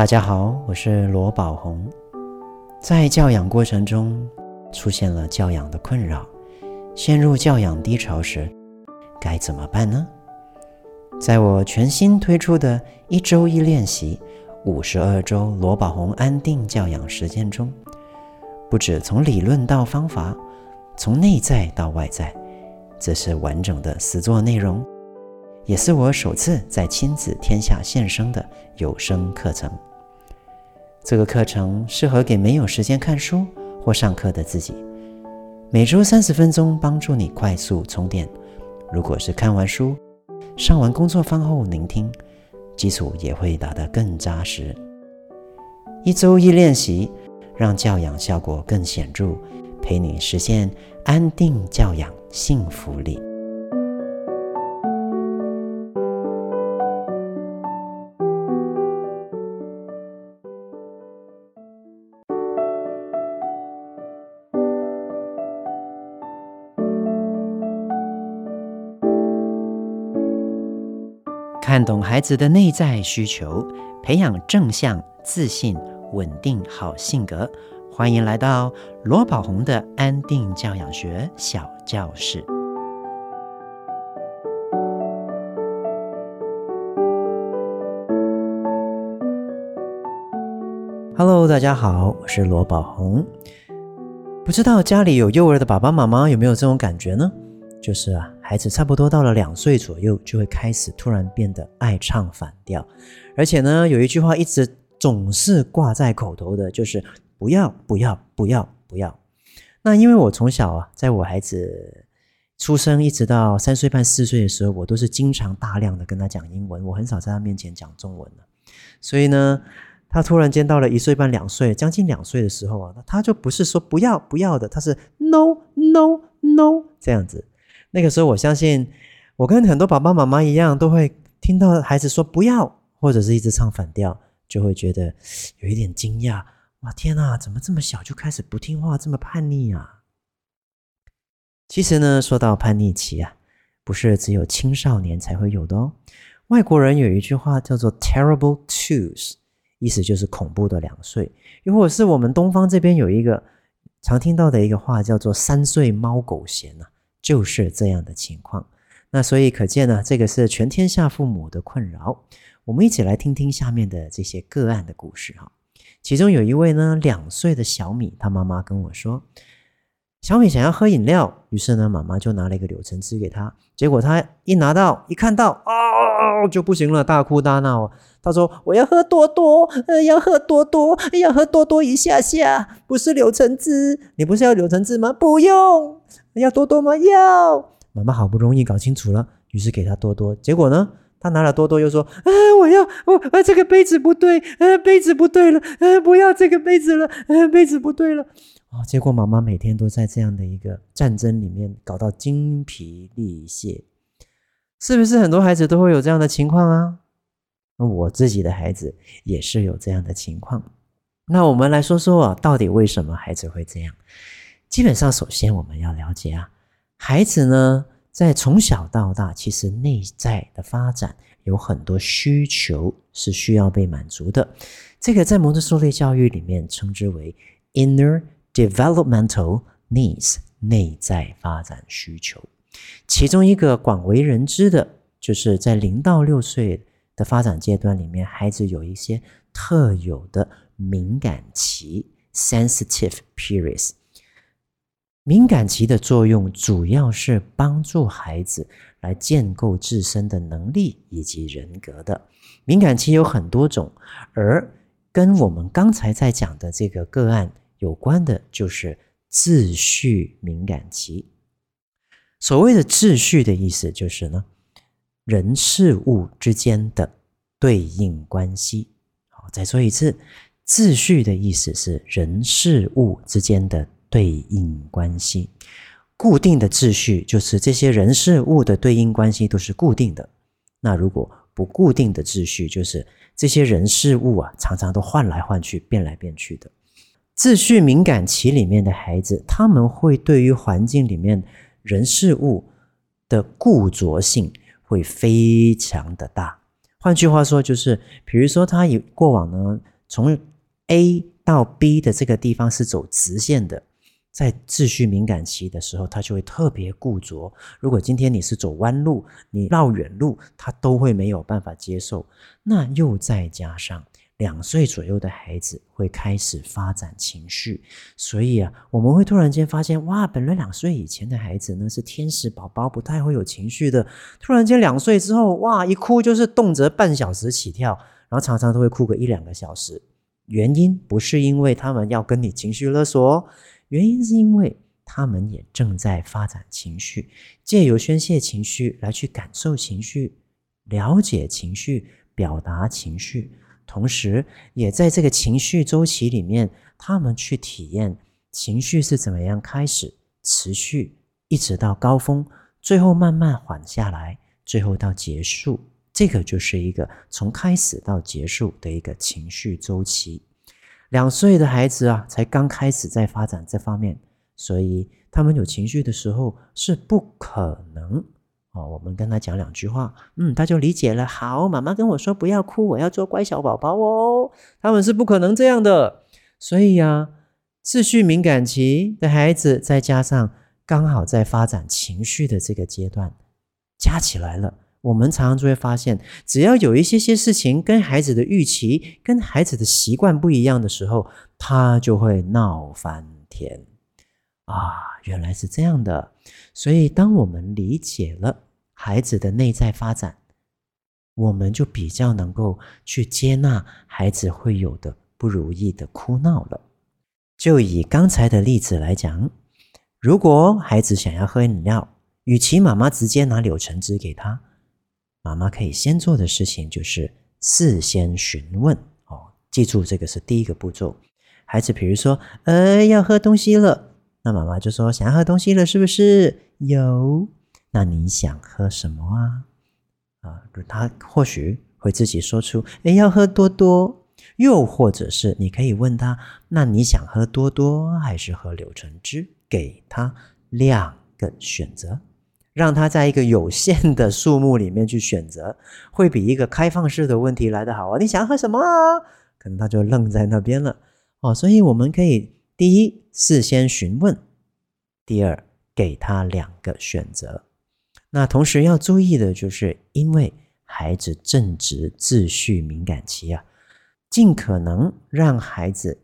大家好，我是罗宝红。在教养过程中出现了教养的困扰，陷入教养低潮时，该怎么办呢？在我全新推出的一周一练习五十二周罗宝红安定教养实践中，不止从理论到方法，从内在到外在，这是完整的实作内容，也是我首次在亲子天下现身的有声课程。这个课程适合给没有时间看书或上课的自己，每周三十分钟，帮助你快速充电。如果是看完书、上完工作坊后聆听，基础也会打得更扎实。一周一练习，让教养效果更显著，陪你实现安定教养幸福力。看懂孩子的内在需求，培养正向、自信、稳定好性格。欢迎来到罗宝红的安定教养学小教室。Hello，大家好，我是罗宝红。不知道家里有幼儿的爸爸妈妈有没有这种感觉呢？就是啊，孩子差不多到了两岁左右，就会开始突然变得爱唱反调，而且呢，有一句话一直总是挂在口头的，就是不要不要不要不要。那因为我从小啊，在我孩子出生一直到三岁半四岁的时候，我都是经常大量的跟他讲英文，我很少在他面前讲中文了。所以呢，他突然间到了一岁半两岁，将近两岁的时候啊，他就不是说不要不要的，他是 no no no 这样子。那个时候，我相信我跟很多爸爸妈妈一样，都会听到孩子说不要，或者是一直唱反调，就会觉得有一点惊讶。哇，天哪，怎么这么小就开始不听话，这么叛逆啊？其实呢，说到叛逆期啊，不是只有青少年才会有的哦。外国人有一句话叫做 “terrible twos”，意思就是恐怖的两岁。又或是我们东方这边有一个常听到的一个话，叫做“三岁猫狗嫌”呐。就是这样的情况，那所以可见呢，这个是全天下父母的困扰。我们一起来听听下面的这些个案的故事哈。其中有一位呢，两岁的小米，他妈妈跟我说，小米想要喝饮料，于是呢，妈妈就拿了一个柳橙汁给他，结果他一拿到一看到，哦，就不行了，大哭大闹。他说：“我要喝多多，呃，要喝多多，要喝多多一下下，不是柳橙汁。你不是要柳橙汁吗？不用。”要多多吗？要。妈妈好不容易搞清楚了，于是给他多多。结果呢，他拿了多多，又说：“啊，我要我啊，这个杯子不对，呃，杯子不对了，呃，不要这个杯子了，呃，杯子不对了。”哦，结果妈妈每天都在这样的一个战争里面搞到精疲力竭，是不是很多孩子都会有这样的情况啊？我自己的孩子也是有这样的情况。那我们来说说啊，到底为什么孩子会这样？基本上，首先我们要了解啊，孩子呢，在从小到大，其实内在的发展有很多需求是需要被满足的。这个在蒙特梭利教育里面称之为 inner developmental needs，内在发展需求。其中一个广为人知的，就是在零到六岁的发展阶段里面，孩子有一些特有的敏感期 （sensitive periods）。敏感期的作用主要是帮助孩子来建构自身的能力以及人格的。敏感期有很多种，而跟我们刚才在讲的这个个案有关的，就是秩序敏感期。所谓的秩序的意思就是呢，人事物之间的对应关系。好，再说一次，秩序的意思是人事物之间的。对应关系，固定的秩序就是这些人事物的对应关系都是固定的。那如果不固定的秩序，就是这些人事物啊，常常都换来换去、变来变去的。秩序敏感期里面的孩子，他们会对于环境里面人事物的固着性会非常的大，换句话说，就是比如说他以过往呢，从 A 到 B 的这个地方是走直线的。在秩序敏感期的时候，他就会特别固着。如果今天你是走弯路，你绕远路，他都会没有办法接受。那又再加上两岁左右的孩子会开始发展情绪，所以啊，我们会突然间发现，哇，本来两岁以前的孩子呢是天使宝宝，不太会有情绪的，突然间两岁之后，哇，一哭就是动辄半小时起跳，然后常常都会哭个一两个小时。原因不是因为他们要跟你情绪勒索。原因是因为他们也正在发展情绪，借由宣泄情绪来去感受情绪、了解情绪、表达情绪，同时也在这个情绪周期里面，他们去体验情绪是怎么样开始、持续，一直到高峰，最后慢慢缓下来，最后到结束。这个就是一个从开始到结束的一个情绪周期。两岁的孩子啊，才刚开始在发展这方面，所以他们有情绪的时候是不可能哦。我们跟他讲两句话，嗯，他就理解了。好，妈妈跟我说不要哭，我要做乖小宝宝哦。他们是不可能这样的，所以呀，秩序敏感期的孩子，再加上刚好在发展情绪的这个阶段，加起来了。我们常常就会发现，只要有一些些事情跟孩子的预期、跟孩子的习惯不一样的时候，他就会闹翻天啊！原来是这样的。所以，当我们理解了孩子的内在发展，我们就比较能够去接纳孩子会有的不如意的哭闹了。就以刚才的例子来讲，如果孩子想要喝饮料，与其妈妈直接拿柳橙汁给他。妈妈可以先做的事情就是事先询问哦，记住这个是第一个步骤。孩子比如说，呃，要喝东西了，那妈妈就说想要喝东西了，是不是？有，那你想喝什么啊？啊，他或许会自己说出，诶，要喝多多。又或者是你可以问他，那你想喝多多还是喝柳橙汁？给他两个选择。让他在一个有限的数目里面去选择，会比一个开放式的问题来得好啊！你想喝什么？可能他就愣在那边了哦。所以我们可以第一事先询问，第二给他两个选择。那同时要注意的就是，因为孩子正值秩序敏感期啊，尽可能让孩子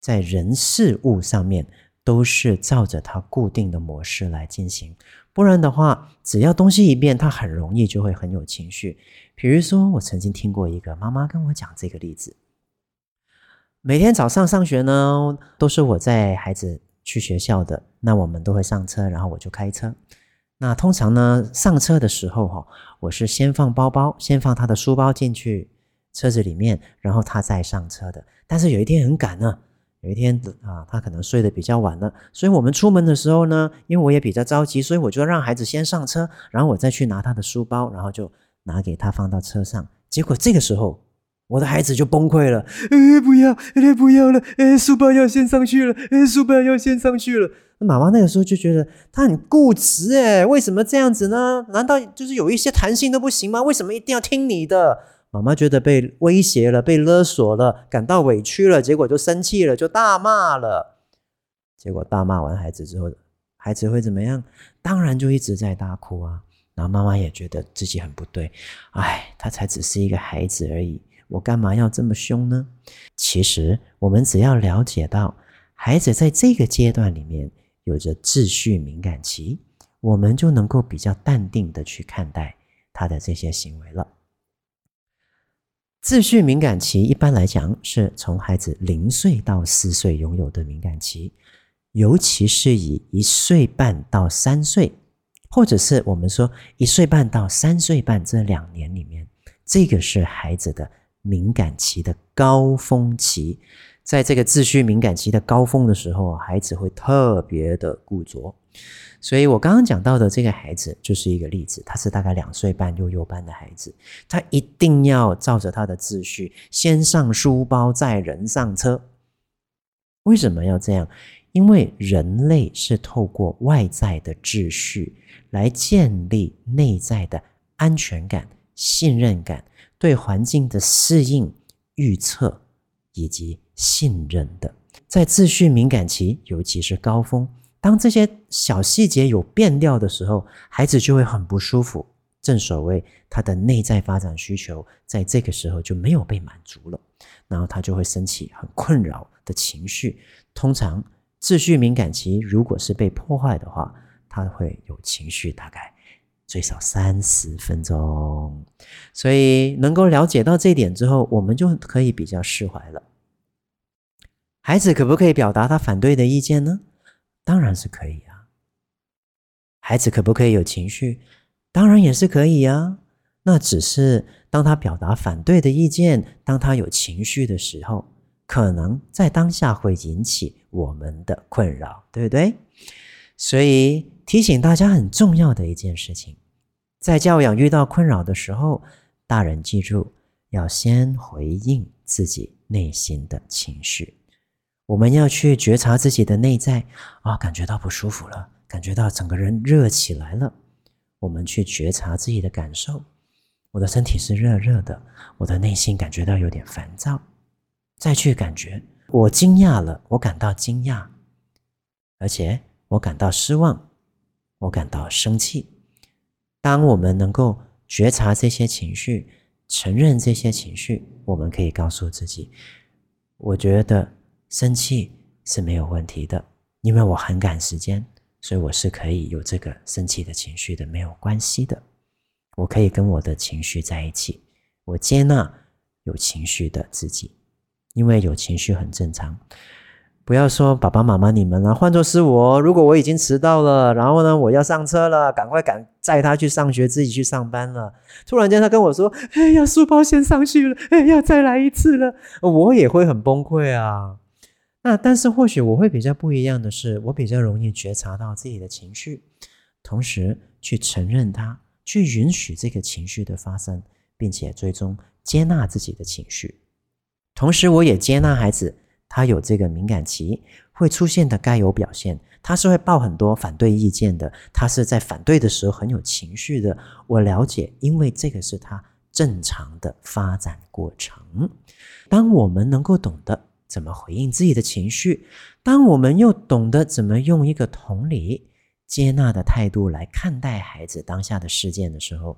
在人事物上面都是照着他固定的模式来进行。不然的话，只要东西一变，他很容易就会很有情绪。比如说，我曾经听过一个妈妈跟我讲这个例子：每天早上上学呢，都是我在孩子去学校的，那我们都会上车，然后我就开车。那通常呢，上车的时候哈，我是先放包包，先放他的书包进去车子里面，然后他再上车的。但是有一天很赶呢。有一天啊，他可能睡得比较晚了，所以我们出门的时候呢，因为我也比较着急，所以我就让孩子先上车，然后我再去拿他的书包，然后就拿给他放到车上。结果这个时候，我的孩子就崩溃了，哎，不要，哎，不要了，哎，书包要先上去了，哎，书包要先上去了。那妈妈那个时候就觉得他很固执，哎，为什么这样子呢？难道就是有一些弹性都不行吗？为什么一定要听你的？妈妈觉得被威胁了，被勒索了，感到委屈了，结果就生气了，就大骂了。结果大骂完孩子之后，孩子会怎么样？当然就一直在大哭啊。然后妈妈也觉得自己很不对，哎，他才只是一个孩子而已，我干嘛要这么凶呢？其实我们只要了解到，孩子在这个阶段里面有着秩序敏感期，我们就能够比较淡定的去看待他的这些行为了。秩序敏感期一般来讲是从孩子零岁到四岁拥有的敏感期，尤其是以一岁半到三岁，或者是我们说一岁半到三岁半这两年里面，这个是孩子的敏感期的高峰期。在这个秩序敏感期的高峰的时候，孩子会特别的固着。所以我刚刚讲到的这个孩子就是一个例子，他是大概两岁半幼幼班的孩子，他一定要照着他的秩序，先上书包，再人上车。为什么要这样？因为人类是透过外在的秩序来建立内在的安全感、信任感，对环境的适应、预测以及信任的。在秩序敏感期，尤其是高峰，当这些小细节有变调的时候，孩子就会很不舒服。正所谓，他的内在发展需求在这个时候就没有被满足了，然后他就会升起很困扰的情绪。通常秩序敏感期如果是被破坏的话，他会有情绪，大概最少三十分钟。所以能够了解到这一点之后，我们就可以比较释怀了。孩子可不可以表达他反对的意见呢？当然是可以啊。孩子可不可以有情绪？当然也是可以啊，那只是当他表达反对的意见，当他有情绪的时候，可能在当下会引起我们的困扰，对不对？所以提醒大家很重要的一件事情，在教养遇到困扰的时候，大人记住要先回应自己内心的情绪，我们要去觉察自己的内在啊，感觉到不舒服了，感觉到整个人热起来了。我们去觉察自己的感受，我的身体是热热的，我的内心感觉到有点烦躁。再去感觉，我惊讶了，我感到惊讶，而且我感到失望，我感到生气。当我们能够觉察这些情绪，承认这些情绪，我们可以告诉自己：我觉得生气是没有问题的，因为我很赶时间。所以我是可以有这个生气的情绪的，没有关系的。我可以跟我的情绪在一起，我接纳有情绪的自己，因为有情绪很正常。不要说爸爸妈妈你们了，换作是我，如果我已经迟到了，然后呢，我要上车了，赶快赶载他去上学，自己去上班了。突然间他跟我说：“哎呀，书包先上去了，哎呀，再来一次了。”我也会很崩溃啊。那但是或许我会比较不一样的是，我比较容易觉察到自己的情绪，同时去承认它，去允许这个情绪的发生，并且最终接纳自己的情绪。同时，我也接纳孩子，他有这个敏感期会出现的该有表现，他是会抱很多反对意见的，他是在反对的时候很有情绪的。我了解，因为这个是他正常的发展过程。当我们能够懂得。怎么回应自己的情绪？当我们又懂得怎么用一个同理、接纳的态度来看待孩子当下的事件的时候，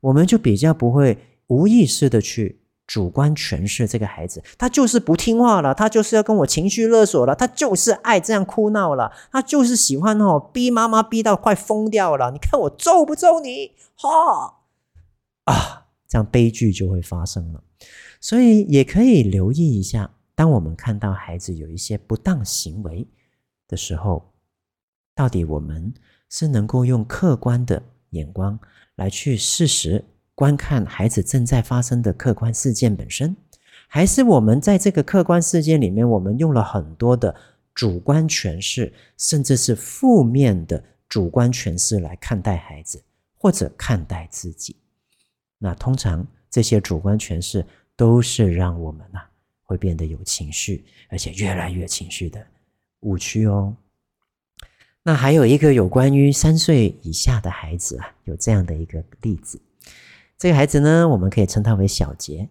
我们就比较不会无意识的去主观诠释这个孩子。他就是不听话了，他就是要跟我情绪勒索了，他就是爱这样哭闹了，他就是喜欢哦逼妈妈逼到快疯掉了。你看我揍不揍你？哈啊，这样悲剧就会发生了。所以也可以留意一下。当我们看到孩子有一些不当行为的时候，到底我们是能够用客观的眼光来去事实观看孩子正在发生的客观事件本身，还是我们在这个客观事件里面，我们用了很多的主观诠释，甚至是负面的主观诠释来看待孩子或者看待自己？那通常这些主观诠释都是让我们啊。会变得有情绪，而且越来越情绪的误区哦。那还有一个有关于三岁以下的孩子啊，有这样的一个例子。这个孩子呢，我们可以称他为小杰。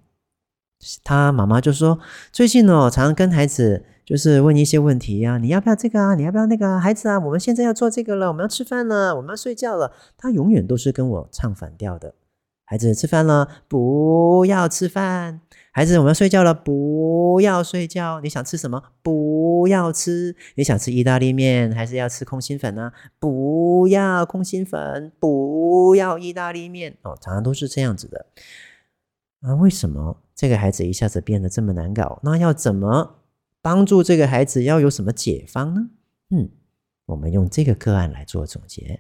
他妈妈就说，最近哦，常常跟孩子就是问一些问题呀，你要不要这个啊？你要不要那个？孩子啊，我们现在要做这个了，我们要吃饭了，我们要睡觉了。他永远都是跟我唱反调的。孩子吃饭了，不要吃饭。孩子，我们要睡觉了，不要睡觉。你想吃什么？不要吃。你想吃意大利面，还是要吃空心粉呢？不要空心粉，不要意大利面。哦，常常都是这样子的。啊，为什么这个孩子一下子变得这么难搞？那要怎么帮助这个孩子？要有什么解方呢？嗯，我们用这个个案来做总结。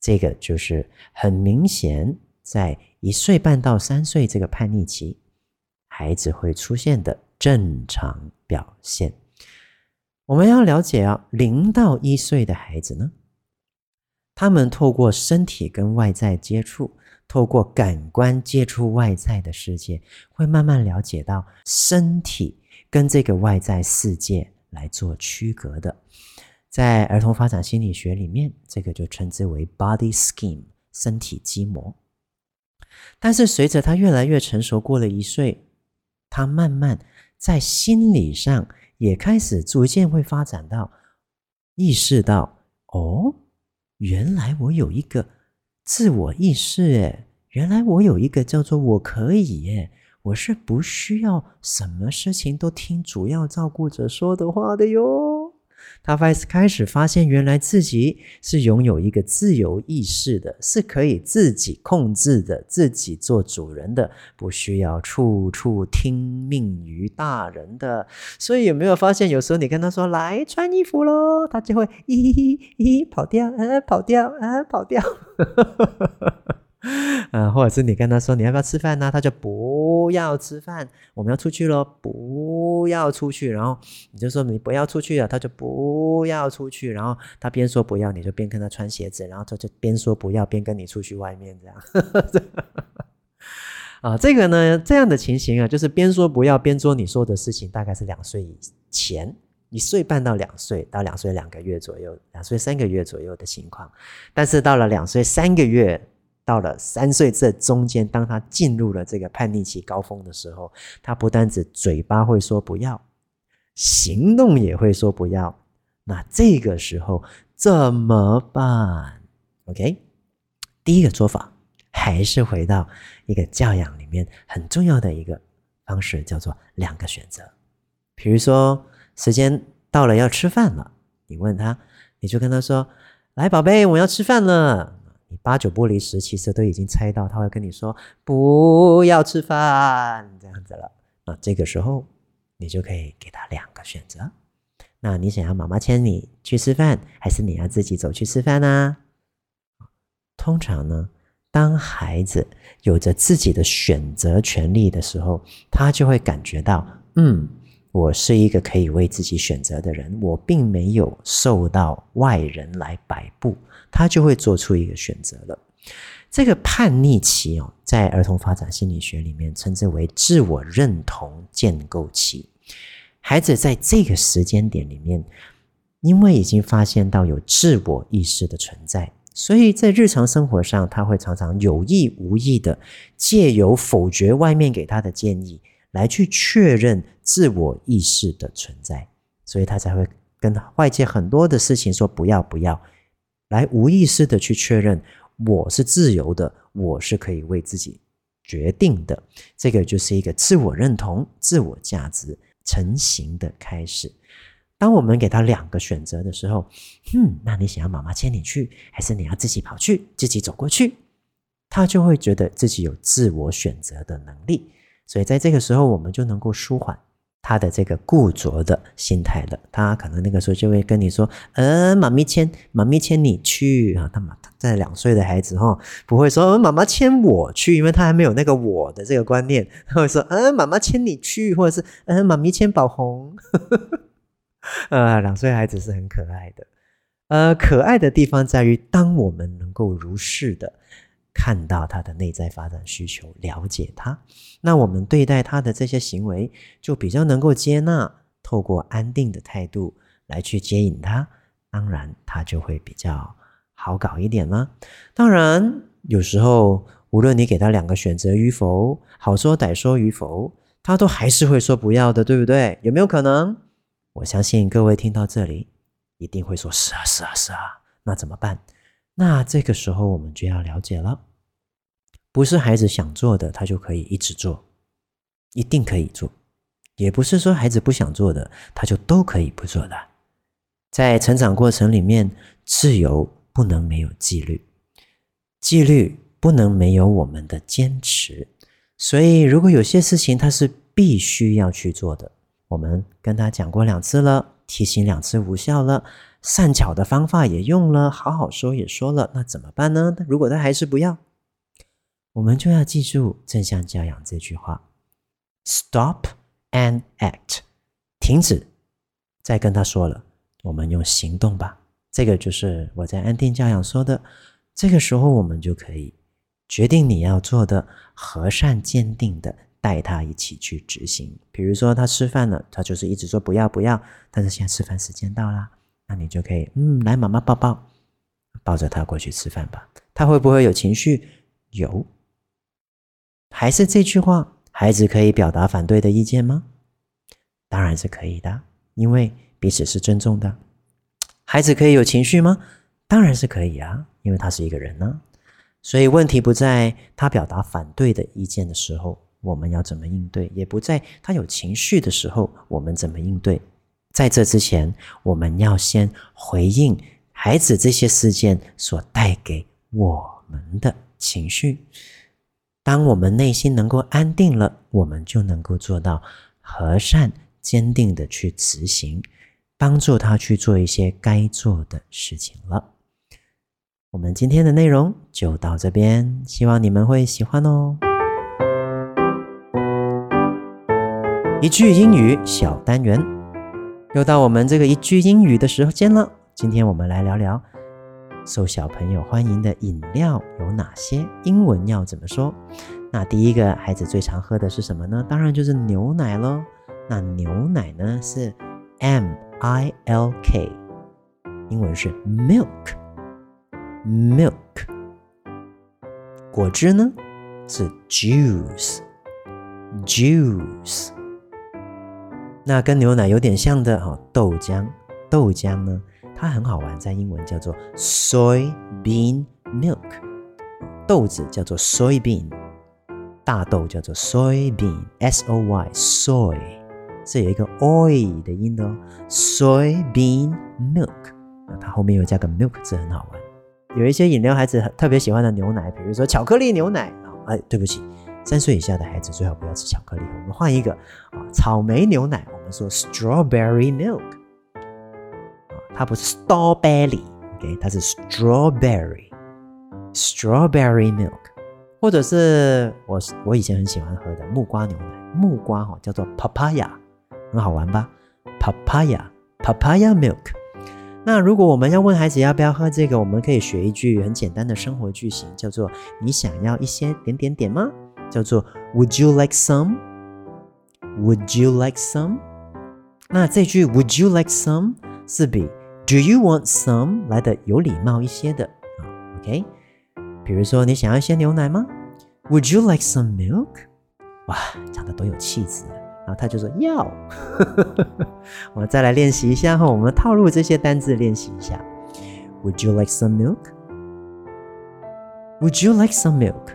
这个就是很明显，在一岁半到三岁这个叛逆期。孩子会出现的正常表现，我们要了解啊，零到一岁的孩子呢，他们透过身体跟外在接触，透过感官接触外在的世界，会慢慢了解到身体跟这个外在世界来做区隔的。在儿童发展心理学里面，这个就称之为 body scheme，身体基模。但是随着他越来越成熟，过了一岁，他慢慢在心理上也开始逐渐会发展到意识到，哦，原来我有一个自我意识，诶，原来我有一个叫做我可以，诶，我是不需要什么事情都听主要照顾者说的话的哟。他开始发现，原来自己是拥有一个自由意识的，是可以自己控制的，自己做主人的，不需要处处听命于大人的。所以有没有发现，有时候你跟他说“来穿衣服喽”，他就会“咦咦咦”跑掉，啊跑掉，啊跑掉。嗯，或者是你跟他说你要不要吃饭呢？他就不要吃饭。我们要出去喽，不要出去。然后你就说你不要出去了，他就不要出去。然后他边说不要，你就边跟他穿鞋子，然后他就边说不要，边跟你出去外面这样。啊，这个呢，这样的情形啊，就是边说不要边做你说的事情，大概是两岁以前，一岁半到两岁，到两岁两个月左右，两岁三个月左右的情况。但是到了两岁三个月。到了三岁这中间，当他进入了这个叛逆期高峰的时候，他不单只嘴巴会说不要，行动也会说不要。那这个时候怎么办？OK，第一个做法还是回到一个教养里面很重要的一个方式，叫做两个选择。比如说，时间到了要吃饭了，你问他，你就跟他说：“来，宝贝，我要吃饭了。”你八九不离十，其实都已经猜到他会跟你说不要吃饭这样子了。那这个时候，你就可以给他两个选择。那你想要妈妈牵你去吃饭，还是你要自己走去吃饭呢？通常呢，当孩子有着自己的选择权利的时候，他就会感觉到，嗯，我是一个可以为自己选择的人，我并没有受到外人来摆布。他就会做出一个选择了。这个叛逆期哦，在儿童发展心理学里面称之为自我认同建构期。孩子在这个时间点里面，因为已经发现到有自我意识的存在，所以在日常生活上，他会常常有意无意的借由否决外面给他的建议，来去确认自我意识的存在。所以他才会跟外界很多的事情说不要不要。来无意识的去确认我是自由的，我是可以为自己决定的。这个就是一个自我认同、自我价值成型的开始。当我们给他两个选择的时候，嗯，那你想要妈妈牵你去，还是你要自己跑去、自己走过去？他就会觉得自己有自我选择的能力。所以在这个时候，我们就能够舒缓。他的这个固着的心态了，他可能那个时候就会跟你说：“呃，妈咪牵，妈咪牵你去啊。”他妈在两岁的孩子哈，不会说“妈妈牵我去”，因为他还没有那个“我的”这个观念。他会说：“呃，妈妈牵你去，或者是呃，妈咪牵宝红。”呃，两岁孩子是很可爱的。呃，可爱的地方在于，当我们能够如是的。看到他的内在发展需求，了解他，那我们对待他的这些行为就比较能够接纳，透过安定的态度来去接引他，当然他就会比较好搞一点了。当然，有时候无论你给他两个选择与否，好说歹说与否，他都还是会说不要的，对不对？有没有可能？我相信各位听到这里一定会说是啊，是啊，是啊。那怎么办？那这个时候我们就要了解了，不是孩子想做的，他就可以一直做，一定可以做；也不是说孩子不想做的，他就都可以不做的。在成长过程里面，自由不能没有纪律，纪律不能没有我们的坚持。所以，如果有些事情他是必须要去做的，我们跟他讲过两次了，提醒两次无效了。善巧的方法也用了，好好说也说了，那怎么办呢？如果他还是不要，我们就要记住正向教养这句话：Stop and act，停止，再跟他说了，我们用行动吧。这个就是我在安定教养说的。这个时候，我们就可以决定你要做的，和善坚定的带他一起去执行。比如说，他吃饭了，他就是一直说不要不要，但是现在吃饭时间到啦。那你就可以，嗯，来，妈妈抱抱，抱着他过去吃饭吧。他会不会有情绪？有，还是这句话，孩子可以表达反对的意见吗？当然是可以的，因为彼此是尊重的。孩子可以有情绪吗？当然是可以啊，因为他是一个人呢。所以问题不在他表达反对的意见的时候，我们要怎么应对，也不在他有情绪的时候，我们怎么应对。在这之前，我们要先回应孩子这些事件所带给我们的情绪。当我们内心能够安定了，我们就能够做到和善、坚定的去执行。帮助他去做一些该做的事情了。我们今天的内容就到这边，希望你们会喜欢哦。一句英语小单元，又到我们这个一句英语的时间了。今天我们来聊聊受小朋友欢迎的饮料有哪些，英文要怎么说？那第一个孩子最常喝的是什么呢？当然就是牛奶喽。那牛奶呢是 M。I L K，英文是 milk，milk。果汁呢是 juice，juice。那跟牛奶有点像的哈，豆浆，豆浆呢，它很好玩，在英文叫做 soybean milk，豆子叫做 soybean，大豆叫做 soybean，S O Y soy。这有一个 oil 的音的哦，soybean milk，那它后面又加个 milk 字，很好玩。有一些饮料孩子特别喜欢的牛奶，比如说巧克力牛奶啊，哎，对不起，三岁以下的孩子最好不要吃巧克力。我们换一个啊，草莓牛奶，我们说 strawberry milk，它不是 strawberry，OK，它是 strawberry，strawberry milk，或者是我我以前很喜欢喝的木瓜牛奶，木瓜哈叫做 papaya。很好玩吧？Papaya, papaya milk。那如果我们要问孩子要不要喝这个，我们可以学一句很简单的生活句型，叫做“你想要一些点点点吗？”叫做 “Would you like some? Would you like some?” 那这句 “Would you like some” 是比 “Do you want some” 来的有礼貌一些的啊。OK，比如说你想要一些牛奶吗？Would you like some milk？哇，讲的多有气质啊！然后他就说要，我们再来练习一下哈，我们套路这些单字练习一下。Would you like some milk? Would you like some milk?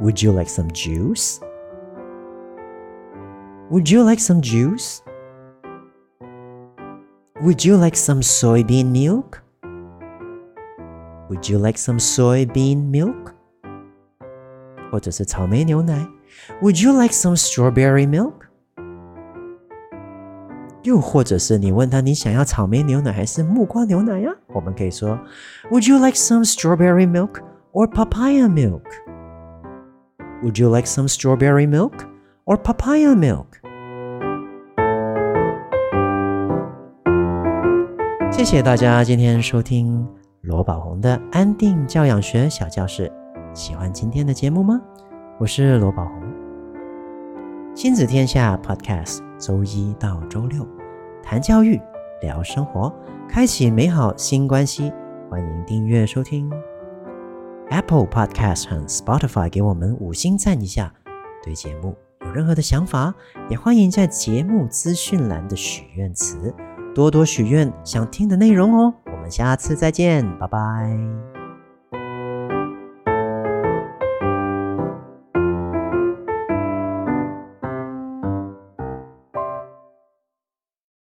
Would you like some juice? Would you like some juice? Would you like some soybean milk? Would you like some soybean milk? 或者是草莓牛奶？Would you like some strawberry milk？又或者是你问他，你想要草莓牛奶还是木瓜牛奶呀？我们可以说，Would you like some strawberry milk or papaya milk？Would you like some strawberry milk or papaya milk？ 谢谢大家今天收听罗宝红的安定教养学小教室。喜欢今天的节目吗？我是罗宝红。亲子天下 Podcast，周一到周六谈教育、聊生活，开启美好新关系。欢迎订阅收听 Apple Podcast 和 Spotify，给我们五星赞一下。对节目有任何的想法，也欢迎在节目资讯栏的许愿词多多许愿想听的内容哦。我们下次再见，拜拜。